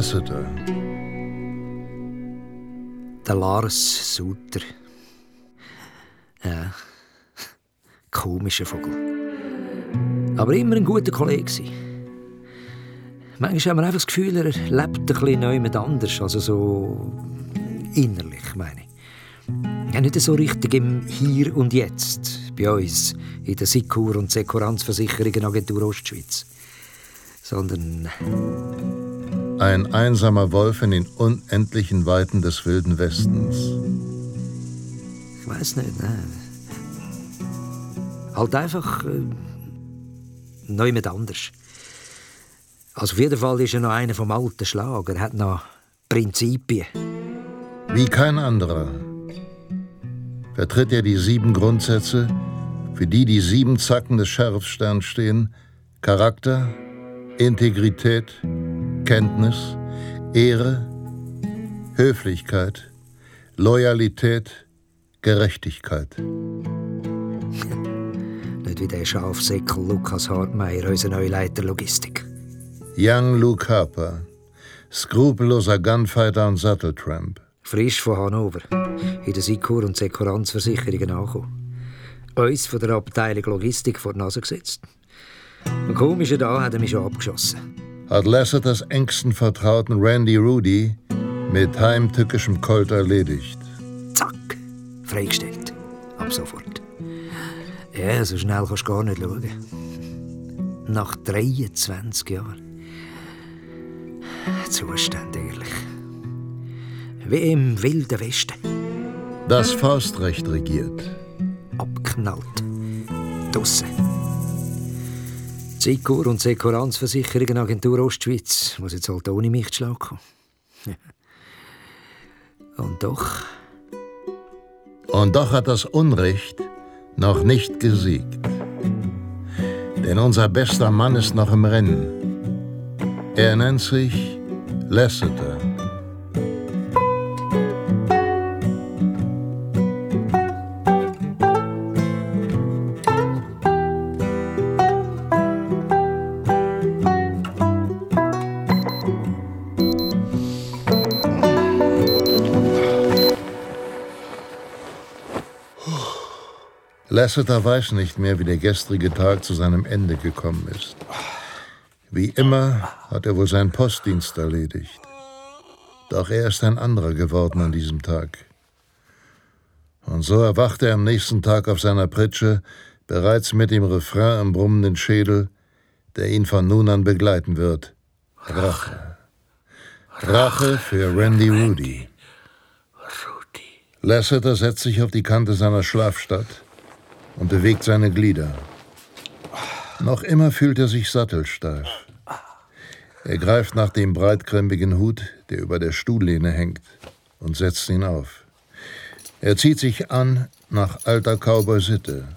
Lasseter. Der Lars Suter. Ja, komischer Vogel. Aber immer ein guter Kollege. Manchmal haben wir einfach das Gefühl, er lebt ein bisschen neu mit anders. Also so innerlich, meine ich. Ja, nicht so richtig im Hier und Jetzt bei uns in der Sikur- und Sekuranzversicherungen Ostschweiz. Sondern. Ein einsamer Wolf in den unendlichen Weiten des wilden Westens. Ich weiß nicht, ne? Halt einfach. Äh, neu mit anders. Also auf jeden Fall ist er noch einer vom alten Schlag. Er hat noch Prinzipien. Wie kein anderer vertritt er die sieben Grundsätze, für die die sieben Zacken des Sheriffsterns stehen: Charakter, Integrität, Kenntnis, Ehre, Höflichkeit, Loyalität, Gerechtigkeit. Nicht wie der Schafsäckel Lukas Hartmeier, unser neuer Leiter Logistik. Young Luke Harper, skrupelloser Gunfighter und Satteltramp. Frisch von Hannover, in der Sikur- und Sekuranzversicherungen angekommen. Uns von der Abteilung Logistik vor die Nase gesetzt. Und komische da hat er mich schon abgeschossen. Hat Lasseters engsten Vertrauten Randy Rudy mit heimtückischem Colt erledigt. Zack, freigestellt. Ab sofort. Ja, so schnell kannst du gar nicht schauen. Nach 23 Jahren. Zustand, ehrlich. Wie im Wilden Westen. Das Faustrecht regiert. Abknallt. Dusse. Sikur und Sekuranzversicherungen Agentur Ostschweiz muss jetzt halt ohne mich zu Schlag kommen. Und doch. Und doch hat das Unrecht noch nicht gesiegt. Denn unser bester Mann ist noch im Rennen. Er nennt sich Lasseter. Lasseter weiß nicht mehr, wie der gestrige Tag zu seinem Ende gekommen ist. Wie immer hat er wohl seinen Postdienst erledigt. Doch er ist ein anderer geworden an diesem Tag. Und so erwachte er am nächsten Tag auf seiner Pritsche, bereits mit dem Refrain im brummenden Schädel, der ihn von nun an begleiten wird. Rache. Rache für Randy Rudy. Lasseter setzt sich auf die Kante seiner Schlafstadt und bewegt seine Glieder. Noch immer fühlt er sich sattelsteif. Er greift nach dem breitkrempigen Hut, der über der Stuhllehne hängt, und setzt ihn auf. Er zieht sich an nach alter Cowboy-Sitte,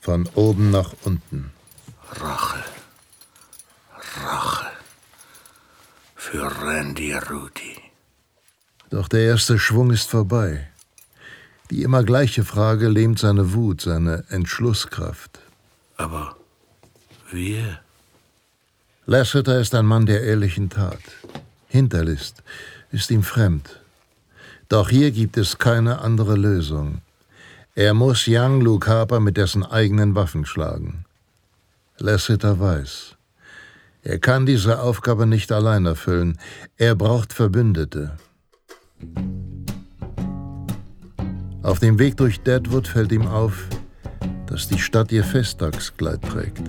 von oben nach unten. Rache. Rache. Für Randy Rudy. Doch der erste Schwung ist vorbei. Die immer gleiche Frage lähmt seine Wut, seine Entschlusskraft. Aber wir? Lasseter ist ein Mann der ehrlichen Tat. Hinterlist ist ihm fremd. Doch hier gibt es keine andere Lösung. Er muss Young Luke Harper mit dessen eigenen Waffen schlagen. Lasseter weiß. Er kann diese Aufgabe nicht allein erfüllen. Er braucht Verbündete. Auf dem Weg durch Deadwood fällt ihm auf, dass die Stadt ihr Festtagskleid trägt.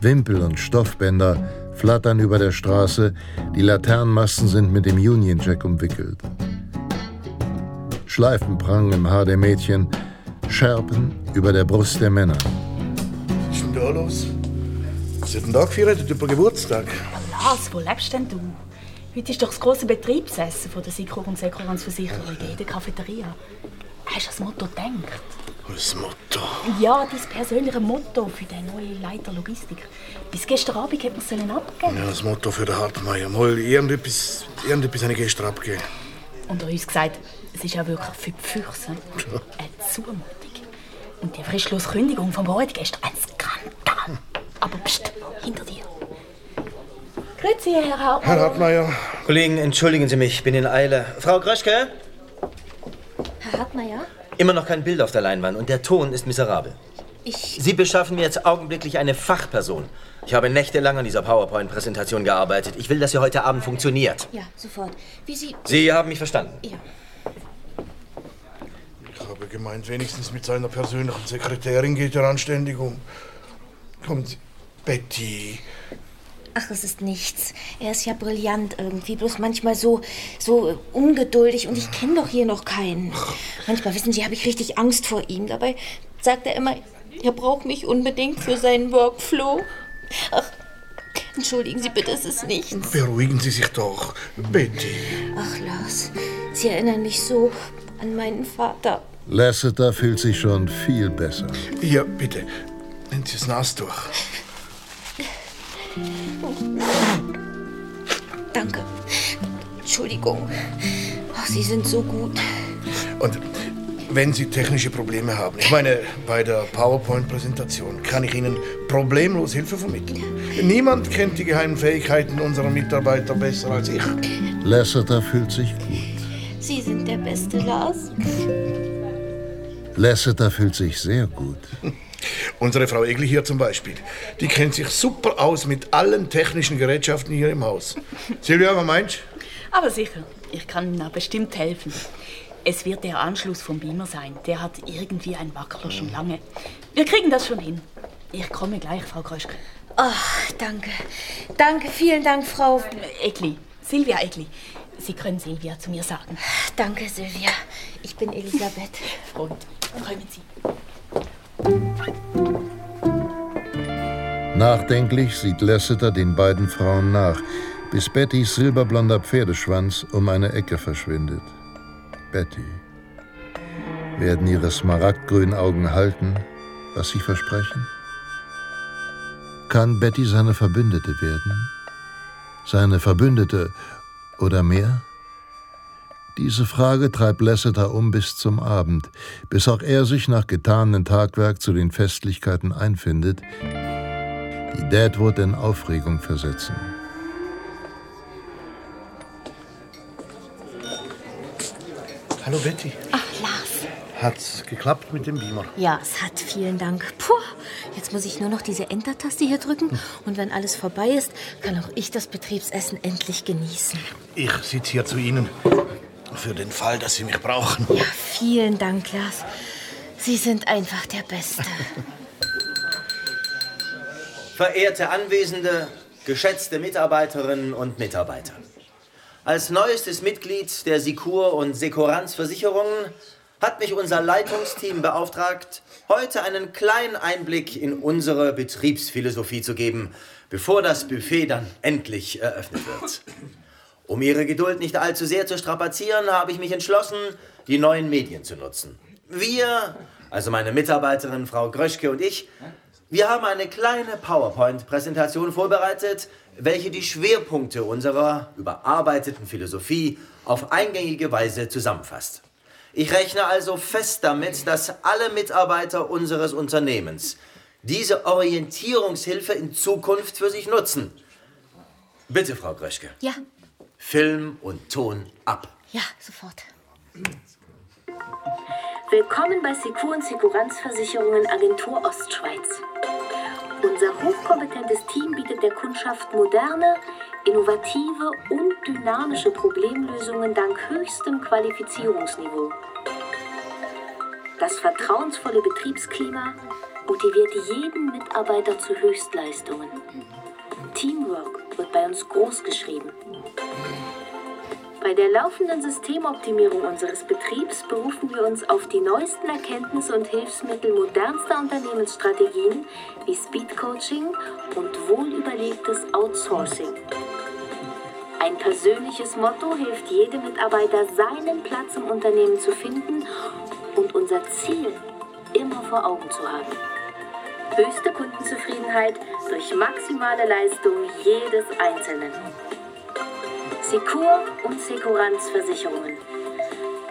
Wimpel und Stoffbänder flattern über der Straße, die Laternenmasten sind mit dem Union Jack umwickelt. Schleifen prangen im Haar der Mädchen, Schärpen über der Brust der Männer. Was ist denn da los? Was hat denn da gefeiert über Geburtstag? Lars, wo lebst denn du? Heute ist doch das große Betriebsessen von der Sikur und Sekuranzversicherung in der Cafeteria. Hast du das Motto gedacht? Das Motto? Ja, dein persönliche Motto für den neuen Leiter Logistik. Bis gestern Abend hätte man es abgeben Ja, das Motto für den Hartmeier. Mal irgendetwas, irgendetwas habe ich gestern abgegeben. Und er hat uns gesagt, es ist auch wirklich für die Füchse eine Zumutung. Und die Frischlosskündigung vom Bord gestern ein Skandal. Aber pst, hinter dir. Grüezi, Herr Hartmeier. Herr Hartmeier. Kollegen, entschuldigen Sie mich, ich bin in Eile. Frau Gröschke? Herr Hartmeier? Immer noch kein Bild auf der Leinwand und der Ton ist miserabel. Ich. Sie beschaffen mir jetzt augenblicklich eine Fachperson. Ich habe nächtelang an dieser PowerPoint-Präsentation gearbeitet. Ich will, dass sie heute Abend funktioniert. Ja, sofort. Wie Sie. Sie haben mich verstanden. Ja. Ich habe gemeint, wenigstens mit seiner persönlichen Sekretärin geht er anständig um. Kommt, Betty. Ach, es ist nichts. Er ist ja brillant irgendwie, bloß manchmal so, so äh, ungeduldig und ich kenne doch hier noch keinen. Manchmal, wissen Sie, habe ich richtig Angst vor ihm. Dabei sagt er immer, er braucht mich unbedingt für seinen Workflow. Ach, entschuldigen Sie bitte, es ist nichts. Beruhigen Sie sich doch, Betty. Ach, Lars, Sie erinnern mich so an meinen Vater. Lasseter fühlt sich schon viel besser. Hier, bitte. Nehmen Sie das Nastuch. Danke. Entschuldigung. Ach, Sie sind so gut. Und wenn Sie technische Probleme haben, ich meine, bei der PowerPoint-Präsentation kann ich Ihnen problemlos Hilfe vermitteln. Niemand kennt die geheimen Fähigkeiten unserer Mitarbeiter besser als ich. Lasseter fühlt sich gut. Sie sind der beste Lars. Lasseter fühlt sich sehr gut. Unsere Frau Egli hier zum Beispiel, die kennt sich super aus mit allen technischen Gerätschaften hier im Haus. Silvia, was meinst Aber sicher, ich kann Ihnen auch bestimmt helfen. Es wird der Anschluss vom Beamer sein. Der hat irgendwie ein Wackler schon lange. Wir kriegen das schon hin. Ich komme gleich, Frau Kröschke. Ach, danke. Danke, vielen Dank, Frau. Egli, Silvia Egli. Sie können Silvia zu mir sagen. Danke, Silvia. Ich bin Elisabeth. Und kommen Sie. Nachdenklich sieht Lasseter den beiden Frauen nach, bis Bettys silberblonder Pferdeschwanz um eine Ecke verschwindet. Betty. Werden ihre smaragdgrünen Augen halten, was sie versprechen? Kann Betty seine Verbündete werden? Seine Verbündete oder mehr? Diese Frage treibt Lasseter um bis zum Abend, bis auch er sich nach getanem Tagwerk zu den Festlichkeiten einfindet, die Deadwood in Aufregung versetzen. Hallo Betty. Ach, Lars. Hat's geklappt mit dem Beamer? Ja, es hat. Vielen Dank. Puh, jetzt muss ich nur noch diese Enter-Taste hier drücken. Und wenn alles vorbei ist, kann auch ich das Betriebsessen endlich genießen. Ich sitze hier zu Ihnen. Für den Fall, dass Sie mich brauchen. Ja, vielen Dank, Lars. Sie sind einfach der Beste. Verehrte Anwesende, geschätzte Mitarbeiterinnen und Mitarbeiter. Als neuestes Mitglied der Sikur und Sekuranz Versicherungen hat mich unser Leitungsteam beauftragt, heute einen kleinen Einblick in unsere Betriebsphilosophie zu geben, bevor das Buffet dann endlich eröffnet wird. Um Ihre Geduld nicht allzu sehr zu strapazieren, habe ich mich entschlossen, die neuen Medien zu nutzen. Wir, also meine Mitarbeiterin Frau Gröschke und ich, wir haben eine kleine PowerPoint-Präsentation vorbereitet, welche die Schwerpunkte unserer überarbeiteten Philosophie auf eingängige Weise zusammenfasst. Ich rechne also fest damit, dass alle Mitarbeiter unseres Unternehmens diese Orientierungshilfe in Zukunft für sich nutzen. Bitte, Frau Gröschke. Ja, Film und Ton ab. ja, sofort. Willkommen bei Secur und Sekuranzversicherungen Agentur Ostschweiz. Unser hochkompetentes Team bietet der Kundschaft moderne, innovative und dynamische Problemlösungen dank höchstem Qualifizierungsniveau. Das vertrauensvolle Betriebsklima motiviert jeden Mitarbeiter zu Höchstleistungen. Teamwork wird bei uns groß geschrieben. Bei der laufenden Systemoptimierung unseres Betriebs berufen wir uns auf die neuesten Erkenntnisse und Hilfsmittel modernster Unternehmensstrategien wie Speedcoaching und wohlüberlegtes Outsourcing. Ein persönliches Motto hilft jedem Mitarbeiter, seinen Platz im Unternehmen zu finden und unser Ziel immer vor Augen zu haben. Höchste Kundenzufriedenheit durch maximale Leistung jedes Einzelnen. Secur und Sekuranzversicherungen.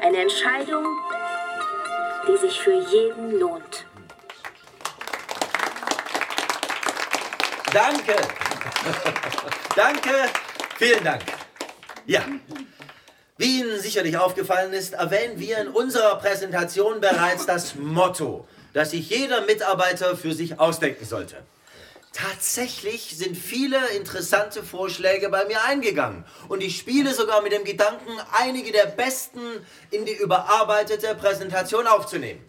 Eine Entscheidung, die sich für jeden lohnt. Danke. Danke, vielen Dank. Ja, wie Ihnen sicherlich aufgefallen ist, erwähnen wir in unserer Präsentation bereits das Motto, das sich jeder Mitarbeiter für sich ausdenken sollte. Tatsächlich sind viele interessante Vorschläge bei mir eingegangen und ich spiele sogar mit dem Gedanken, einige der besten in die überarbeitete Präsentation aufzunehmen.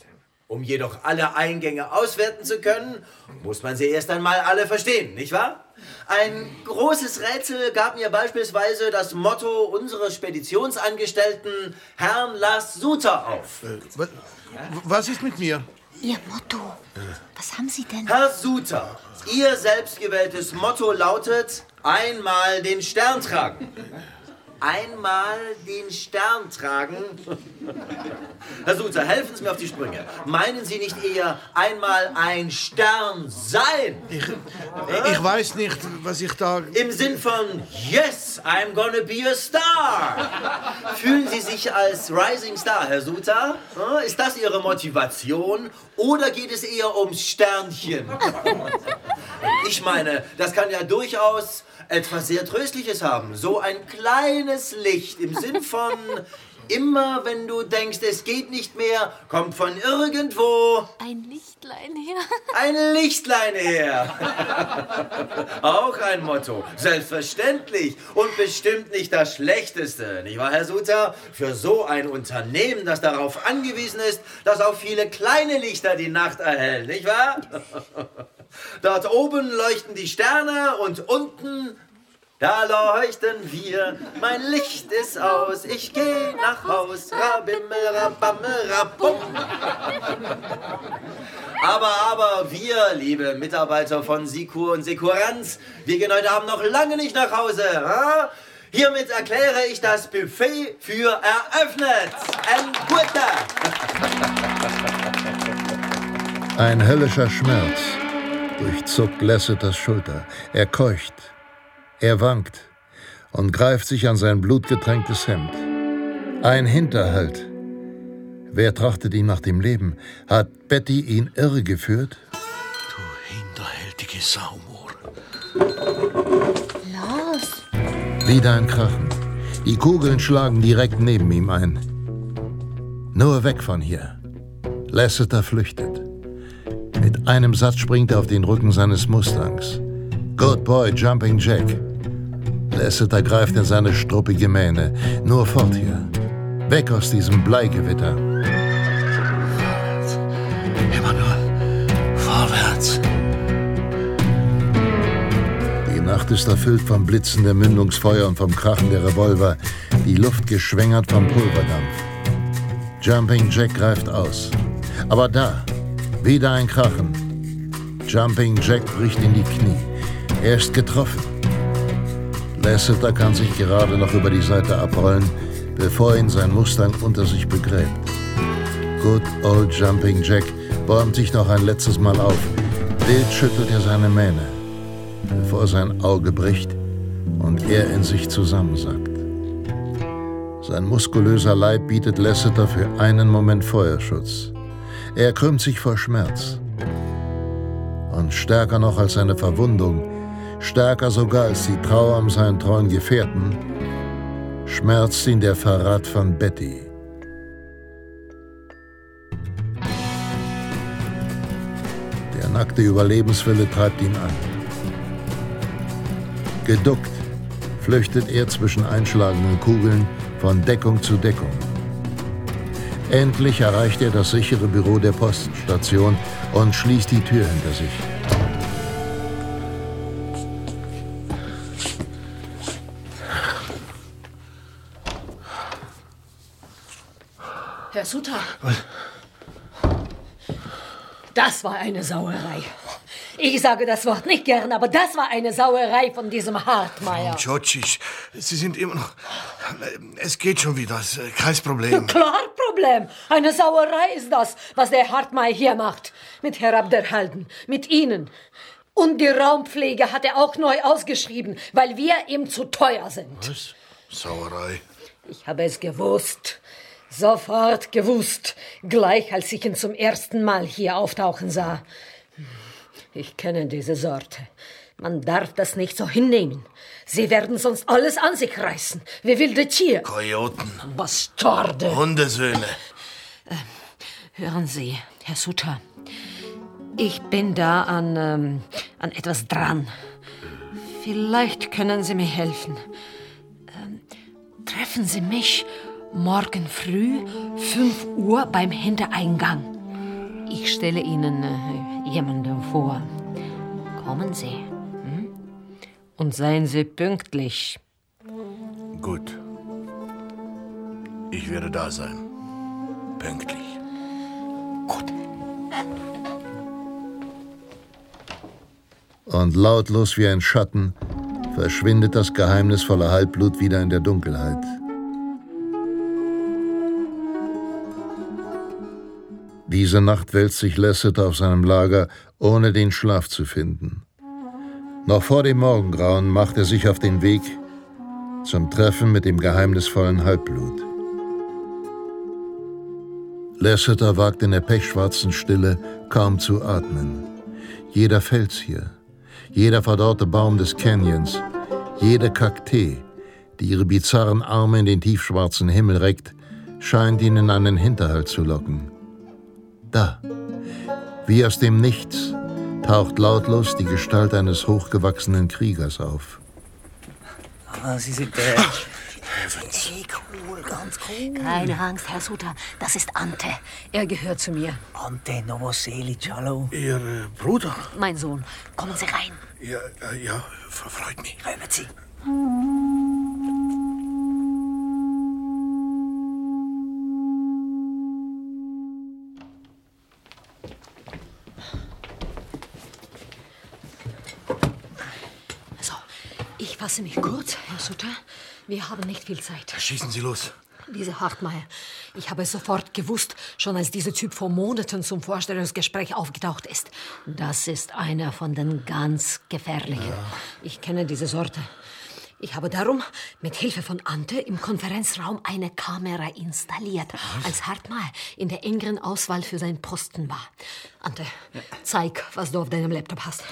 Um jedoch alle Eingänge auswerten zu können, muss man sie erst einmal alle verstehen, nicht wahr? Ein großes Rätsel gab mir beispielsweise das Motto unseres Speditionsangestellten Herrn Lars Suter auf. Äh, was ist mit mir? Ihr Motto. Was haben Sie denn? Herr Suter, Ihr selbstgewähltes Motto lautet einmal den Stern tragen einmal den Stern tragen? Herr Sulzer, helfen Sie mir auf die Sprünge. Meinen Sie nicht eher einmal ein Stern sein? Ich, ich weiß nicht, was ich da... Im Sinn von Yes, I'm gonna be a star. Fühlen Sie sich als Rising Star, Herr Sulzer? Ist das Ihre Motivation oder geht es eher ums Sternchen? Ich meine, das kann ja durchaus etwas sehr Tröstliches haben. So ein kleines Licht im Sinn von immer, wenn du denkst, es geht nicht mehr, kommt von irgendwo ein Lichtlein her. Ein Lichtlein her. Auch ein Motto. Selbstverständlich. Und bestimmt nicht das Schlechteste. Nicht wahr, Herr Suter? Für so ein Unternehmen, das darauf angewiesen ist, dass auch viele kleine Lichter die Nacht erhellen. Nicht wahr? Dort oben leuchten die Sterne und unten, da leuchten wir. Mein Licht ist aus, ich geh nach Haus. Rabimmel, rabammel, rabum. Aber, aber wir, liebe Mitarbeiter von Sikur und Sikuranz, wir gehen heute Abend noch lange nicht nach Hause. Ha? Hiermit erkläre ich das Buffet für eröffnet. Ein guter. Ein höllischer Schmerz durchzuckt Lasseters Schulter. Er keucht, er wankt und greift sich an sein blutgetränktes Hemd. Ein Hinterhalt. Wer trachtet ihm nach dem Leben? Hat Betty ihn irregeführt? Du hinterhältige Saumur. Lars! Wieder ein Krachen. Die Kugeln schlagen direkt neben ihm ein. Nur weg von hier. Lasseter flüchtet. Mit einem Satz springt er auf den Rücken seines Mustangs. Good boy, Jumping Jack. Lasseter greift in seine struppige Mähne. Nur fort hier. Weg aus diesem Bleigewitter. Immer nur vorwärts. Die Nacht ist erfüllt vom Blitzen der Mündungsfeuer und vom Krachen der Revolver, die Luft geschwängert vom Pulverdampf. Jumping Jack greift aus. Aber da, wieder ein Krachen. Jumping Jack bricht in die Knie. Er ist getroffen. Lasseter kann sich gerade noch über die Seite abrollen, bevor ihn sein Mustang unter sich begräbt. Good old Jumping Jack bäumt sich noch ein letztes Mal auf. Wild schüttelt er seine Mähne, bevor sein Auge bricht und er in sich zusammensackt. Sein muskulöser Leib bietet Lasseter für einen Moment Feuerschutz. Er krümmt sich vor Schmerz. Und stärker noch als seine Verwundung, stärker sogar als die Trauer um seinen treuen Gefährten, schmerzt ihn der Verrat von Betty. Der nackte Überlebenswille treibt ihn an. Geduckt flüchtet er zwischen einschlagenden Kugeln von Deckung zu Deckung. Endlich erreicht er das sichere Büro der Poststation und schließt die Tür hinter sich. Sutter. Das war eine Sauerei. Ich sage das Wort nicht gern, aber das war eine Sauerei von diesem Hartmeier. Djocic, Sie sind immer noch... Es geht schon wieder, kein Problem. Klar Problem. Eine Sauerei ist das, was der Hartmeier hier macht. Mit Herr Abderhalden, mit Ihnen. Und die Raumpflege hat er auch neu ausgeschrieben, weil wir ihm zu teuer sind. Was? Sauerei? Ich habe es gewusst. Sofort gewusst. Gleich als ich ihn zum ersten Mal hier auftauchen sah. Ich kenne diese Sorte. Man darf das nicht so hinnehmen. Sie werden sonst alles an sich reißen, wie wilde Tiere. Kojoten. Bastarde. Hundesöhne. Hören Sie, Herr Sutter. Ich bin da an, ähm, an etwas dran. Vielleicht können Sie mir helfen. Ähm, treffen Sie mich morgen früh, 5 Uhr beim Hintereingang. Ich stelle Ihnen äh, jemanden vor. Kommen Sie. Hm? Und seien Sie pünktlich. Gut. Ich werde da sein. Pünktlich. Und lautlos wie ein Schatten verschwindet das geheimnisvolle Halbblut wieder in der Dunkelheit. Diese Nacht wälzt sich Lasset auf seinem Lager, ohne den Schlaf zu finden. Noch vor dem Morgengrauen macht er sich auf den Weg zum Treffen mit dem geheimnisvollen Halbblut. Lasseter wagt in der pechschwarzen Stille kaum zu atmen. Jeder Fels hier, jeder verdorrte Baum des Canyons, jede Kaktee, die ihre bizarren Arme in den tiefschwarzen Himmel reckt, scheint ihn in einen Hinterhalt zu locken. Da, wie aus dem Nichts, taucht lautlos die Gestalt eines hochgewachsenen Kriegers auf. Ah, Sie sind der. Heavens. cool, ganz cool. Keine Angst, Herr Sutter. Das ist Ante. Er gehört zu mir. Ante Novoselic, hallo. Ihr äh, Bruder? Mein Sohn. Kommen Sie rein. Ja, äh, ja, verfreut mich. Kommen Sie. Fasse mich kurz, Herr Sutter. Wir haben nicht viel Zeit. Schießen Sie los. Diese Hartmeier. Ich habe es sofort gewusst, schon als dieser Typ vor Monaten zum Vorstellungsgespräch aufgetaucht ist. Das ist einer von den ganz gefährlichen. Ich kenne diese Sorte. Ich habe darum mit Hilfe von Ante im Konferenzraum eine Kamera installiert, als Hartmeier in der engeren Auswahl für seinen Posten war. Ante, zeig, was du auf deinem Laptop hast.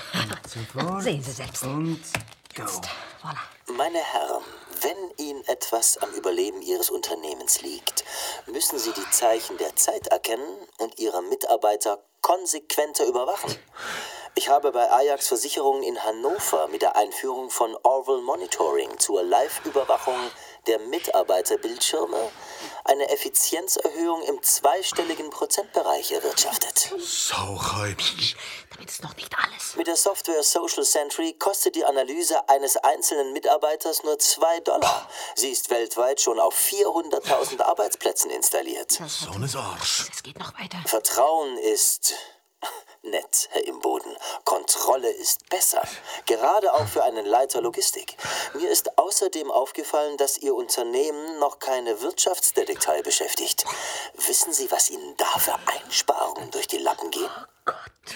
Sehen Sie selbst. Und go. Voilà. Meine Herren, wenn Ihnen etwas am Überleben Ihres Unternehmens liegt, müssen Sie die Zeichen der Zeit erkennen und Ihre Mitarbeiter konsequenter überwachen. Ich habe bei Ajax Versicherungen in Hannover mit der Einführung von Orwell Monitoring zur Live-Überwachung der Mitarbeiterbildschirme eine Effizienzerhöhung im zweistelligen Prozentbereich erwirtschaftet. Sauerei. Damit ist noch nicht alles. Mit der Software Social Sentry kostet die Analyse eines einzelnen Mitarbeiters nur 2 Dollar. Sie ist weltweit schon auf 400.000 Arbeitsplätzen installiert. So ein Arsch. Es geht noch weiter. Vertrauen ist nett, Herr Imboden. Kontrolle ist besser. Gerade auch für einen Leiter Logistik. Mir ist außerdem aufgefallen, dass Ihr Unternehmen noch keine Wirtschaftsdetektei beschäftigt. Wissen Sie, was Ihnen da für Einsparungen durch die Lappen gehen?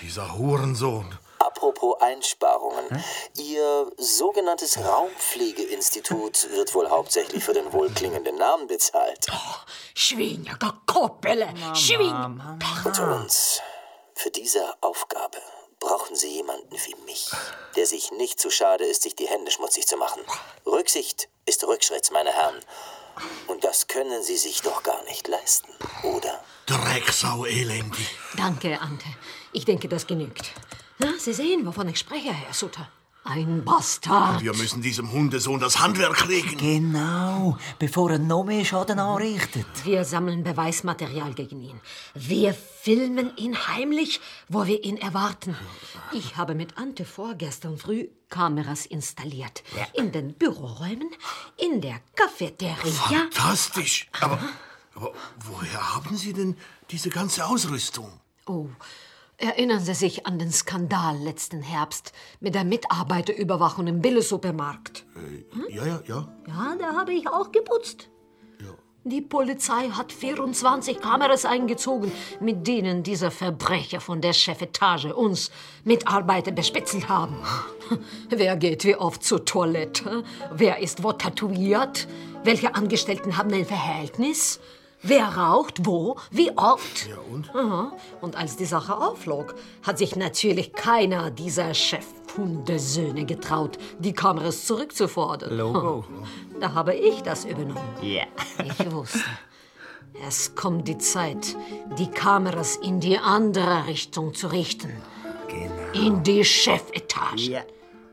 Dieser Hurensohn. Apropos Einsparungen. Ihr sogenanntes Raumpflegeinstitut wird wohl hauptsächlich für den wohlklingenden Namen bezahlt. Schwinja, Koppele, Schwing. Unter uns. Für diese Aufgabe brauchen Sie jemanden wie mich, der sich nicht zu schade ist, sich die Hände schmutzig zu machen. Rücksicht ist Rückschritt, meine Herren. Und das können Sie sich doch gar nicht leisten, oder? Drecksau, Elendi. Danke, Ante. Ich denke, das genügt. Na, Sie sehen, wovon ich spreche, Herr Sutter. Ein Bastard. Wir müssen diesem Hundesohn das Handwerk legen. Genau, bevor er noch mehr Schaden anrichtet. Wir sammeln Beweismaterial gegen ihn. Wir filmen ihn heimlich, wo wir ihn erwarten. Ich habe mit Ante vorgestern früh Kameras installiert. In den Büroräumen, in der Cafeteria. Fantastisch. Aber, aber woher haben Sie denn diese ganze Ausrüstung? Oh, erinnern Sie sich an den Skandal letzten Herbst mit der Mitarbeiterüberwachung im Bille-Supermarkt? Ja, ja, ja. Ja, da habe ich auch geputzt. Die Polizei hat 24 Kameras eingezogen, mit denen diese Verbrecher von der Chefetage uns Mitarbeiter bespitzelt haben. Wer geht wie oft zur Toilette? Wer ist wo tätowiert? Welche Angestellten haben ein Verhältnis? Wer raucht, wo, wie oft. Ja, und? Aha. Und als die Sache aufflog, hat sich natürlich keiner dieser Chefhundesöhne getraut, die Kameras zurückzufordern. Logo. Da habe ich das übernommen. Ja. Ich wusste. Es kommt die Zeit, die Kameras in die andere Richtung zu richten. Genau. In die Chefetage. Ja.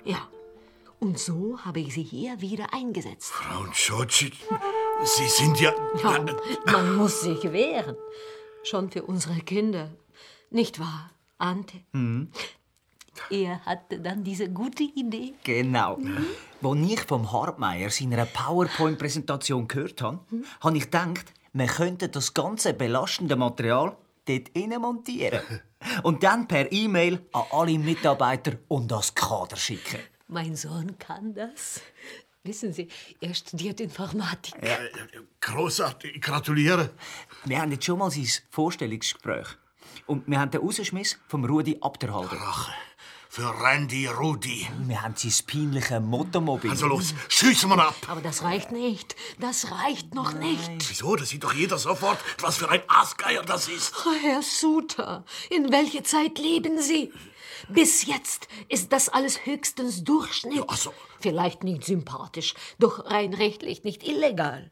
Ja. Und so habe ich sie hier wieder eingesetzt. Frau Tschotschi, Sie sind ja... Ja, man muss sich wehren. Schon für unsere Kinder. Nicht wahr, Ante? Er hatte dann diese gute Idee. Genau. Als ich vom Hartmeier seiner PowerPoint-Präsentation gehört habe, habe ich gedacht, wir könnten das ganze belastende Material dort innen montieren. Und dann per E-Mail an alle Mitarbeiter und das Kader schicken. Mein Sohn kann das. Wissen Sie, er studiert Informatik. Großartig, ich gratuliere. Wir haben jetzt schon mal sein Vorstellungsgespräch. Und wir haben den Rausschmiss vom Rudi Abderhalder. Rache für Randy Rudi. Wir haben sein peinliches Motormobil. Also los, schießen wir ab. Aber das reicht nicht. Das reicht noch nicht. Wieso? Das sieht doch jeder sofort, was für ein Aasgeier das ist. Oh, Herr Suter, in welche Zeit leben Sie? Bis jetzt ist das alles höchstens Durchschnitt. ach so. Vielleicht nicht sympathisch, doch rein rechtlich nicht illegal.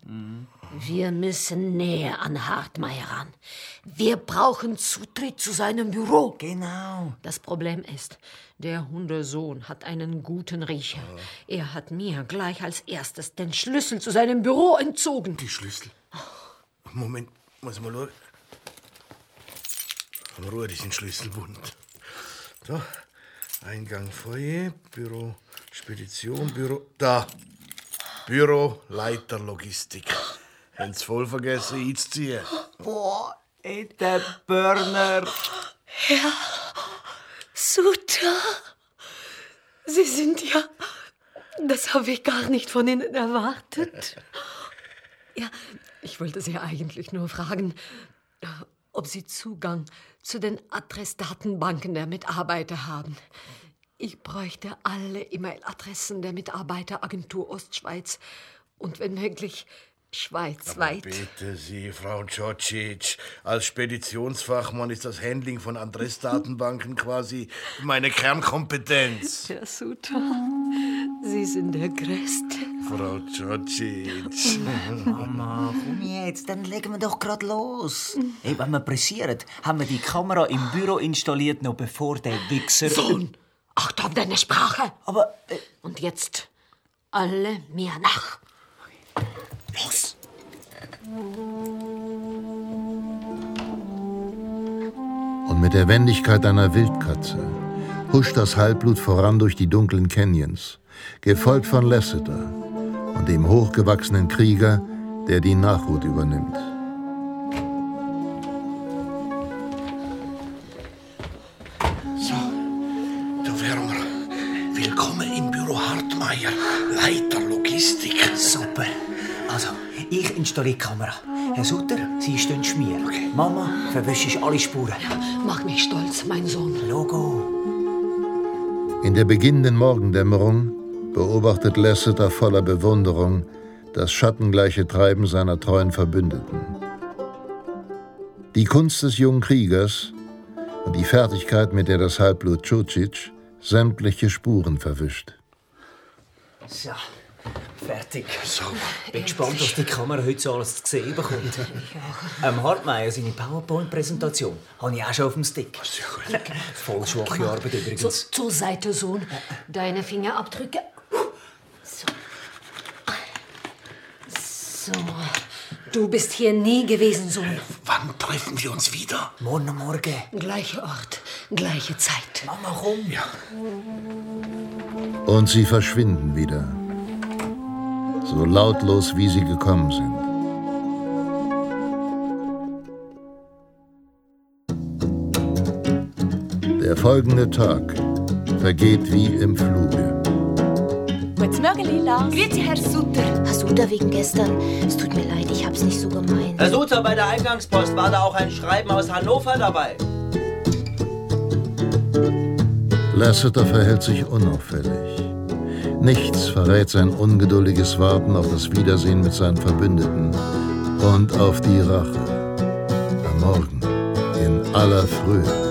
Wir müssen näher an Hartmeier ran. Wir brauchen Zutritt zu seinem Büro. Genau. Das Problem ist, der Hundesohn hat einen guten Riecher. Er hat mir gleich als erstes den Schlüssel zu seinem Büro entzogen. Die Schlüssel. Moment, muss mal schauen. Komm, Ruhe, die sind schlüsselbunt. So, Eingang Foyer, Büro, Spedition, Büro. Da. Büro, Leiter, Logistik. Haben's voll vergessen einzuziehen. Boah, ey, der Burner. Suter, Sie sind ja. Das habe ich gar nicht von Ihnen erwartet. Ja, ich wollte Sie eigentlich nur fragen, ob Sie Zugang zu den Adressdatenbanken der Mitarbeiter haben. Ich bräuchte alle E-Mail-Adressen der Mitarbeiteragentur Ostschweiz und wenn möglich schweizweit. Bitte Sie, Frau Djordjic. Als Speditionsfachmann ist das Handling von Adressdatenbanken quasi meine Kernkompetenz. Herr Suter, Sie sind der Größte. Frau Djordjic. Mama, komm jetzt, dann legen wir doch grad los. Ey, wenn wir pressieren, haben wir die Kamera im Büro installiert, noch bevor der Wichser... Sohn, acht auf deine Sprache. Aber, äh, Und jetzt alle mir nach. Los! Und mit der Wendigkeit einer Wildkatze huscht das Halbblut voran durch die dunklen Canyons, gefolgt von Lasseter und dem hochgewachsenen Krieger, der die Nachhut übernimmt. So, da wären wir. Willkommen im Büro Hartmeier, Leiter Logistik. super. Also, ich installiere die Kamera. Herr Sutter, Sie stehen Schmier. Mama, verwischst alle Spuren. Mach mich stolz, mein Sohn. Logo. In der beginnenden Morgendämmerung beobachtet Lasseter voller Bewunderung das schattengleiche Treiben seiner treuen Verbündeten. Die Kunst des jungen Kriegers und die Fertigkeit, mit der das Halbblut Čučić sämtliche Spuren verwischt. So, fertig. So, Bin gespannt, was die Kamera heute so alles zu sehen bekommt. Ähm, Hartmeier, seine PowerPoint-Präsentation, habe ich auch schon auf dem Stick. Voll schwache Arbeit So, übrigens. zur Seite, Sohn. Deine Fingerabdrücke. So. So. Du bist hier nie gewesen, Sohn. wann treffen wir uns wieder? Morgen Morgen. Gleicher Ort, gleiche Zeit. Mama, komm. Ja. Und sie verschwinden wieder, so lautlos wie sie gekommen sind. Der folgende Tag vergeht wie im Fluge. Gutes Morgen, Lars. Grüezi, Herr Sutter. Herr Sutter, wegen gestern. Es tut mir leid, ich hab's nicht so gemeint. Herr Suter, bei der Eingangspost war da auch ein Schreiben aus Hannover dabei. Lasseter verhält sich unauffällig. Nichts verrät sein ungeduldiges Warten auf das Wiedersehen mit seinen Verbündeten und auf die Rache. Am Morgen in aller Frühe.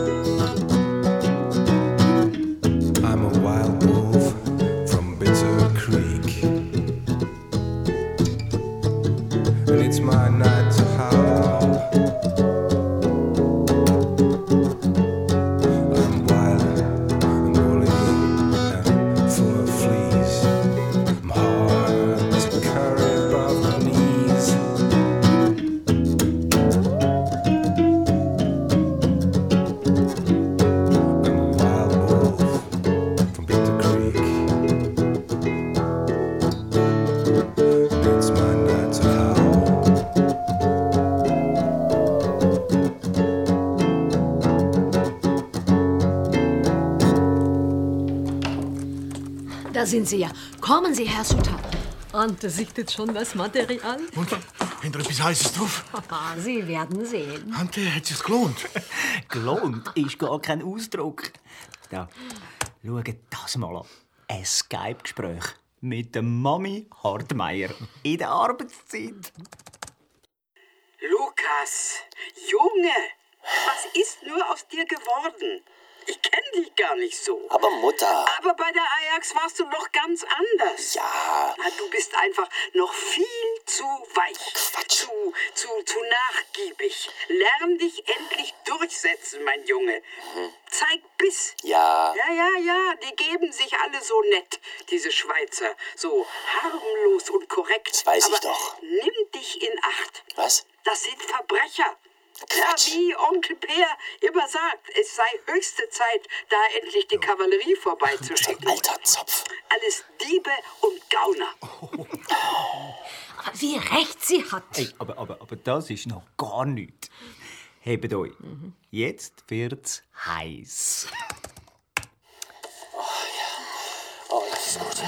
Sind Sie ja. Kommen Sie, Herr Sutter. Ante sichtet schon das Material? Und? Hinter etwas Heißes drauf? Sie werden sehen. Ante, hat sich's gelohnt? gelohnt ist gar kein Ausdruck. Da, schaut das mal an. Ein Skype-Gespräch mit der Mami Hartmeier in der Arbeitszeit. Lukas, Junge, was ist nur aus dir geworden? Kenne dich gar nicht so. Aber Mutter. Aber bei der Ajax warst du noch ganz anders. Ja. Na, du bist einfach noch viel zu weich. Quatsch. Zu, zu, zu nachgiebig. Lern dich endlich durchsetzen, mein Junge. Mhm. Zeig Biss. Ja. Ja, ja, ja. Die geben sich alle so nett, diese Schweizer. So harmlos und korrekt. Das weiß Aber ich doch. Nimm dich in Acht. Was? Das sind Verbrecher. Ja, wie Onkel Peer immer sagt, es sei höchste Zeit, da endlich die Kavallerie vorbeizuschicken. Alter Zopf. Alles Diebe und Gauner. Aber wie recht sie hat. Hey, aber, aber, aber das ist noch gar nichts. Hebt euch. Jetzt wird's heiß. Oh ja. Oh, das ist gut.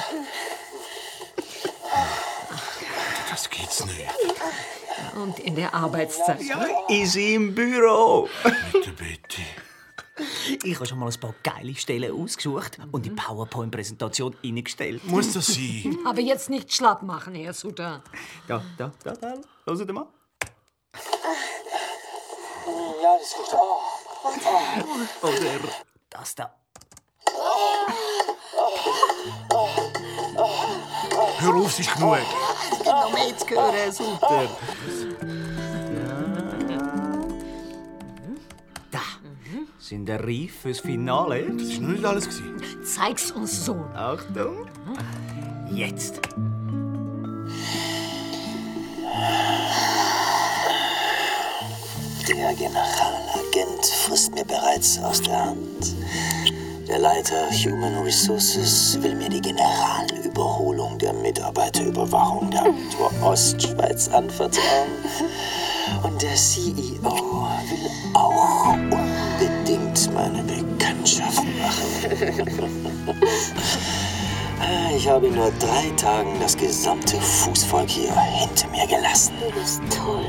Das geht's nicht. Und in der Arbeitszeit. Ja, ist sie im Büro. Bitte, bitte. Ich habe schon mal ein paar geile Stellen ausgesucht und die PowerPoint-Präsentation eingestellt. Muss das sein? Aber jetzt nicht schlapp machen, Herr Sutter. Da, da, da, da. Hört mal. Ja, das ist gut. Oh. Oder das da. Hör auf, es ist genug. Es gibt noch mehr zu hören, super. Da sind wir reif fürs Finale. Das war noch nicht alles. Zeig's uns so. Achtung. Jetzt. Der Generalagent frisst mir bereits aus der Hand. Der Leiter Human Resources will mir die Generalüberholung der Mitarbeiterüberwachung der Agentur Ostschweiz anvertrauen. Und der CEO will auch unbedingt meine Bekanntschaft machen. Ich habe in nur drei Tagen das gesamte Fußvolk hier hinter mir gelassen. Du bist toll.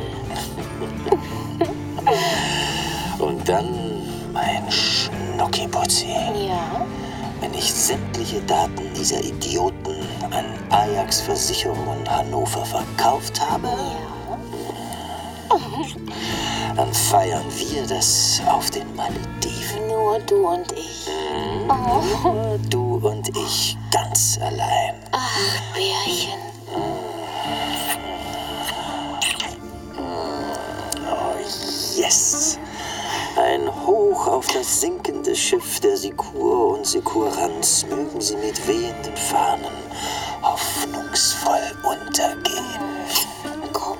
Schnuckiputzi. Ja? Wenn ich sämtliche Daten dieser Idioten an Ajax Versicherung in Hannover verkauft habe, dann feiern wir das auf den Malediven. Nur du und ich. Nur du und ich ganz allein. Ach, Bärchen. Oh, yes! Ein Hoch auf das sinkende Schiff der Sikur und Sikuranz mögen sie mit wehenden Fahnen hoffnungsvoll untergehen. Komm.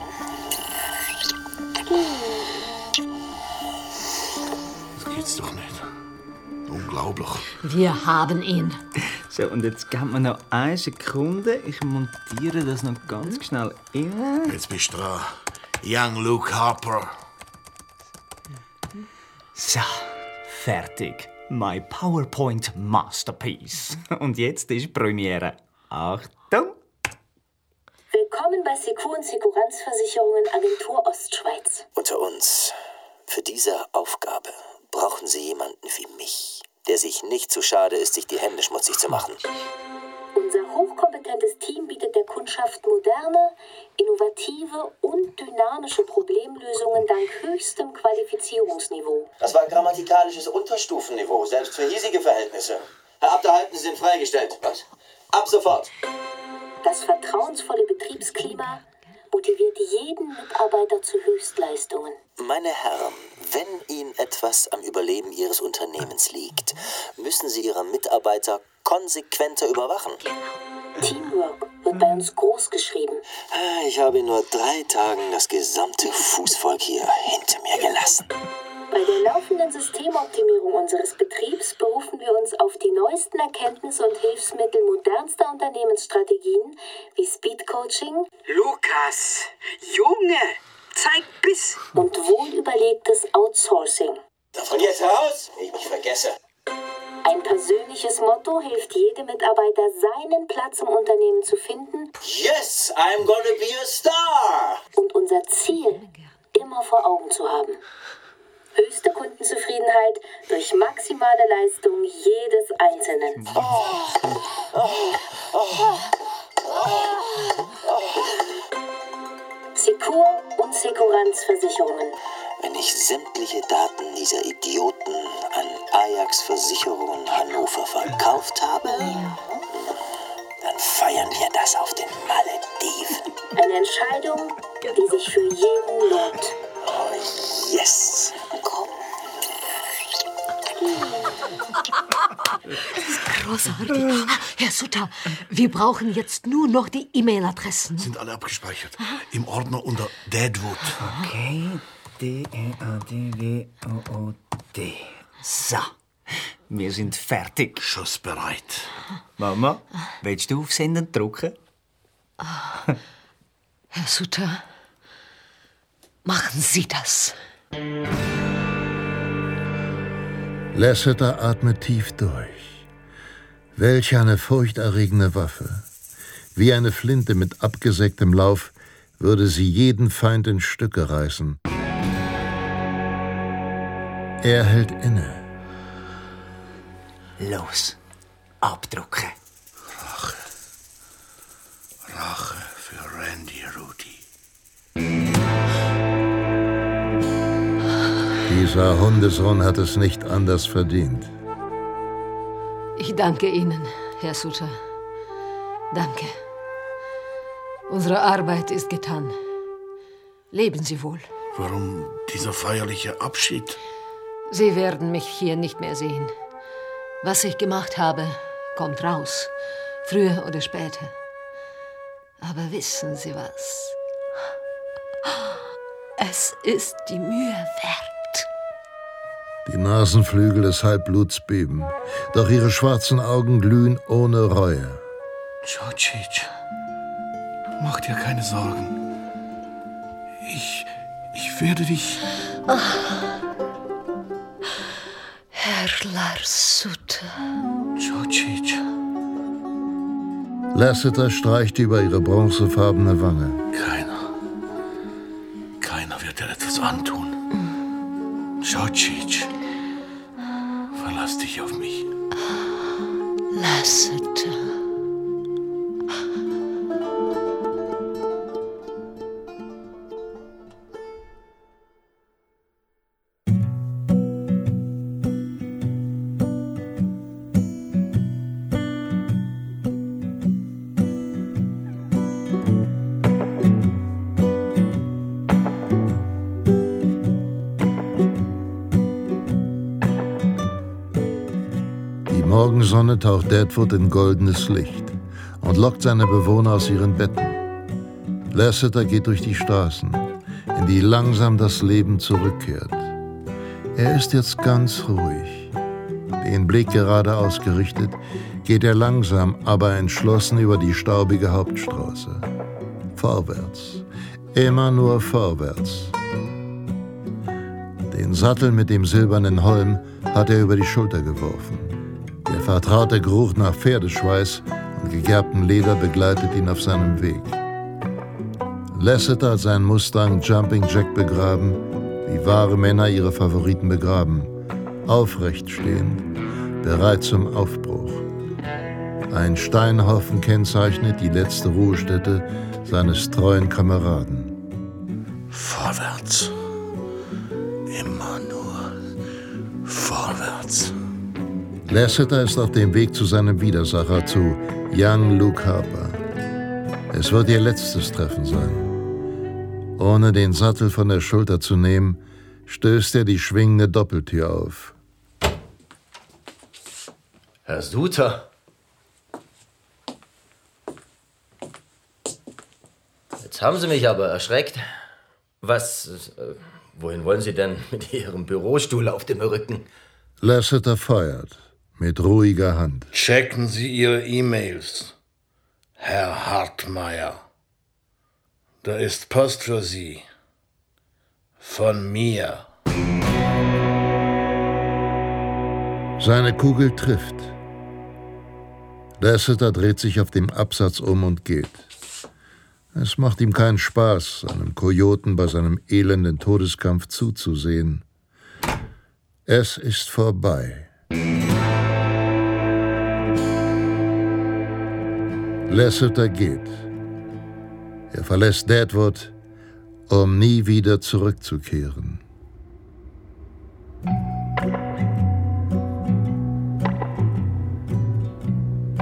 Das geht's doch nicht. Unglaublich. Wir haben ihn. So, und jetzt geben wir noch eine Sekunde. Ich montiere das noch ganz schnell in. Jetzt bist du dran. Young Luke Harper. So, fertig. My PowerPoint Masterpiece. Und jetzt ist Premiere. Achtung! Willkommen bei Secur und Sekuranzversicherungen Agentur Ostschweiz. Unter uns. Für diese Aufgabe brauchen Sie jemanden wie mich, der sich nicht zu schade ist, sich die Hände schmutzig zu machen. Kundschaft moderne, innovative und dynamische Problemlösungen dank höchstem Qualifizierungsniveau. Das war grammatikalisches Unterstufenniveau, selbst für hiesige Verhältnisse. Herr Abderhalten, Sie sind freigestellt. Was? Ab sofort. Das vertrauensvolle Betriebsklima motiviert jeden Mitarbeiter zu Höchstleistungen. Meine Herren, wenn Ihnen etwas am Überleben Ihres Unternehmens liegt, müssen Sie Ihre Mitarbeiter konsequenter überwachen. Teamwork wird bei uns groß geschrieben. Ah, Ich habe in nur drei Tagen das gesamte Fußvolk hier hinter mir gelassen. Bei der laufenden Systemoptimierung unseres Betriebs berufen wir uns auf die neuesten Erkenntnisse und Hilfsmittel modernster Unternehmensstrategien wie Speedcoaching Lukas, Junge, zeig Biss. und wohlüberlegtes Outsourcing. Von jetzt heraus, ich mich vergesse. Ein persönliches Motto hilft jedem Mitarbeiter, seinen Platz im Unternehmen zu finden Yes, I'm gonna be a star. und unser Ziel immer vor Augen zu haben. Höchste Kundenzufriedenheit durch maximale Leistung jedes Einzelnen. Secur und Sekuranzversicherungen. Wenn ich sämtliche Daten dieser Idioten an Ajax Versicherungen Hannover verkauft habe, dann feiern wir das auf den Malediven. Eine Entscheidung, die sich für jeden lohnt. Oh, yes. Komm. Großartig. Ah, Herr Sutter, wir brauchen jetzt nur noch die E-Mail-Adressen. Sind alle abgespeichert. Im Ordner unter Deadwood. Okay. D-E-A-D-W-O-O-D. So. Wir sind fertig. Schussbereit. Mama, willst du auf Senden drücken? Herr Sutter, machen Sie das. Lasseter atmet tief durch. Welch eine furchterregende Waffe. Wie eine Flinte mit abgesägtem Lauf würde sie jeden Feind in Stücke reißen. Er hält inne. Los, abdrucken. Rache für Randy Rudy. Dieser Hundesohn hat es nicht anders verdient. Ich danke Ihnen, Herr Sutter. Danke. Unsere Arbeit ist getan. Leben Sie wohl. Warum dieser feierliche Abschied? Sie werden mich hier nicht mehr sehen. Was ich gemacht habe, kommt raus. Früher oder später. Aber wissen Sie was? Es ist die Mühe wert. Die Nasenflügel des Halbbluts beben, doch ihre schwarzen Augen glühen ohne Reue. Georgic, mach dir keine Sorgen. Ich, ich werde dich. Herr Lars Sutter. Georgic, Lasseter streicht über ihre bronzefarbene Wange. keiner. Keiner wird dir etwas antun. Georgic, verlass dich auf mich. Lasseter. Morgensonne taucht Deadwood in goldenes Licht und lockt seine Bewohner aus ihren Betten. Lasseter geht durch die Straßen, in die langsam das Leben zurückkehrt. Er ist jetzt ganz ruhig. Den Blick gerade ausgerichtet, geht er langsam, aber entschlossen über die staubige Hauptstraße. Vorwärts. Immer nur vorwärts. Den Sattel mit dem silbernen Holm hat er über die Schulter geworfen. Der vertraute Geruch nach Pferdeschweiß und gegerbtem Leder begleitet ihn auf seinem Weg. Lasseter hat seinen Mustang Jumping Jack begraben, wie wahre Männer ihre Favoriten begraben. Aufrecht stehend, bereit zum Aufbruch. Ein Steinhaufen kennzeichnet die letzte Ruhestätte seines treuen Kameraden. Vorwärts. Immer nur vorwärts. Lasseter ist auf dem Weg zu seinem Widersacher, zu Young Luke Harper. Es wird ihr letztes Treffen sein. Ohne den Sattel von der Schulter zu nehmen, stößt er die schwingende Doppeltür auf. Herr Suter. Jetzt haben Sie mich aber erschreckt. Was. Äh, wohin wollen Sie denn mit Ihrem Bürostuhl auf dem Rücken? Lasseter feuert mit ruhiger Hand. Checken Sie Ihre E-Mails, Herr Hartmeier. Da ist Post für Sie. Von mir. Seine Kugel trifft. Lasseter dreht sich auf dem Absatz um und geht. Es macht ihm keinen Spaß, einem Kojoten bei seinem elenden Todeskampf zuzusehen. Es ist vorbei. Lasseter geht. Er verlässt Deadwood, um nie wieder zurückzukehren.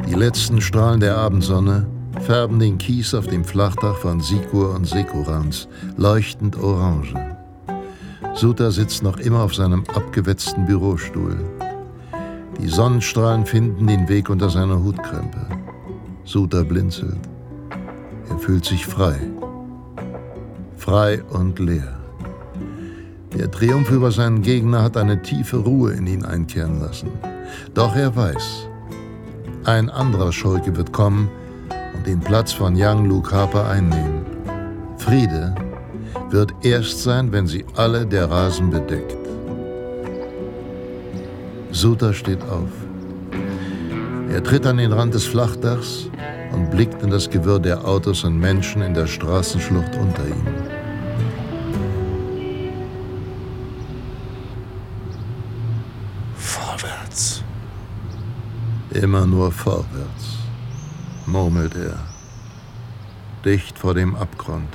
Die letzten Strahlen der Abendsonne färben den Kies auf dem Flachdach von Sikur und Sekurans leuchtend orange. Suta sitzt noch immer auf seinem abgewetzten Bürostuhl. Die Sonnenstrahlen finden den Weg unter seiner Hutkrempe. Suta blinzelt. Er fühlt sich frei. Frei und leer. Der Triumph über seinen Gegner hat eine tiefe Ruhe in ihn einkehren lassen. Doch er weiß, ein anderer Schurke wird kommen und den Platz von Luke Harper einnehmen. Friede wird erst sein, wenn sie alle der Rasen bedeckt. Suta steht auf. Er tritt an den Rand des Flachdachs und blickt in das Gewirr der Autos und Menschen in der Straßenschlucht unter ihm. Vorwärts. Immer nur vorwärts, murmelt er, dicht vor dem Abgrund.